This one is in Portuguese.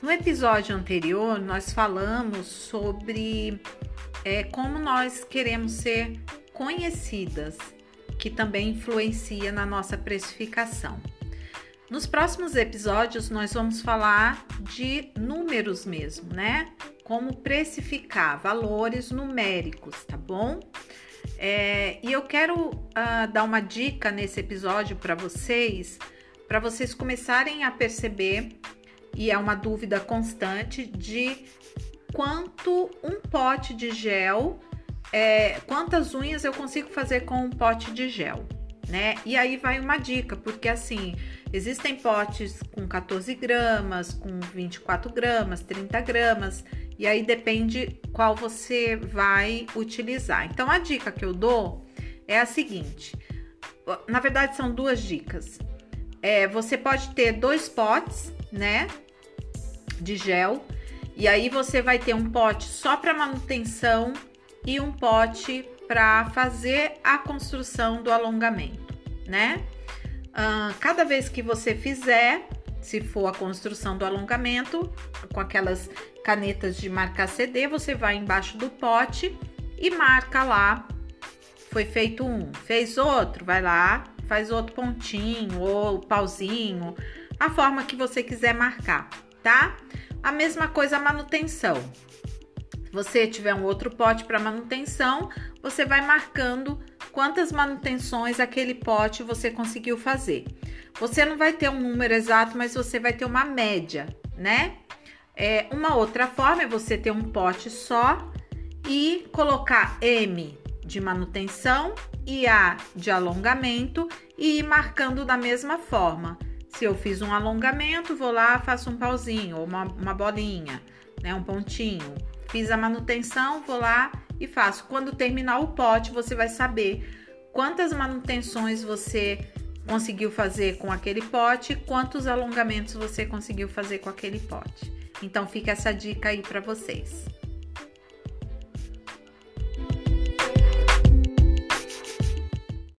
No episódio anterior, nós falamos sobre é, como nós queremos ser conhecidas, que também influencia na nossa precificação. Nos próximos episódios, nós vamos falar de números mesmo, né? Como precificar valores numéricos, tá bom? É, e eu quero uh, dar uma dica nesse episódio para vocês, para vocês começarem a perceber, e é uma dúvida constante, de quanto um pote de gel, é, quantas unhas eu consigo fazer com um pote de gel, né? E aí vai uma dica, porque assim, existem potes com 14 gramas, com 24 gramas, 30 gramas, e aí depende qual você vai utilizar. Então a dica que eu dou é a seguinte: na verdade são duas dicas. É, você pode ter dois potes, né, de gel, e aí você vai ter um pote só para manutenção e um pote para fazer a construção do alongamento, né? Uh, cada vez que você fizer, se for a construção do alongamento, com aquelas canetas de marcar CD, você vai embaixo do pote e marca lá. Foi feito um, fez outro, vai lá, faz outro pontinho ou pauzinho, a forma que você quiser marcar, tá? A mesma coisa a manutenção. Se você tiver um outro pote para manutenção, você vai marcando quantas manutenções aquele pote você conseguiu fazer. Você não vai ter um número exato, mas você vai ter uma média, né? É, uma outra forma é você ter um pote só e colocar M de manutenção e A de alongamento e ir marcando da mesma forma. Se eu fiz um alongamento, vou lá, faço um pauzinho ou uma, uma bolinha, né, um pontinho. Fiz a manutenção, vou lá e faço. Quando terminar o pote, você vai saber quantas manutenções você conseguiu fazer com aquele pote, quantos alongamentos você conseguiu fazer com aquele pote. Então fica essa dica aí para vocês.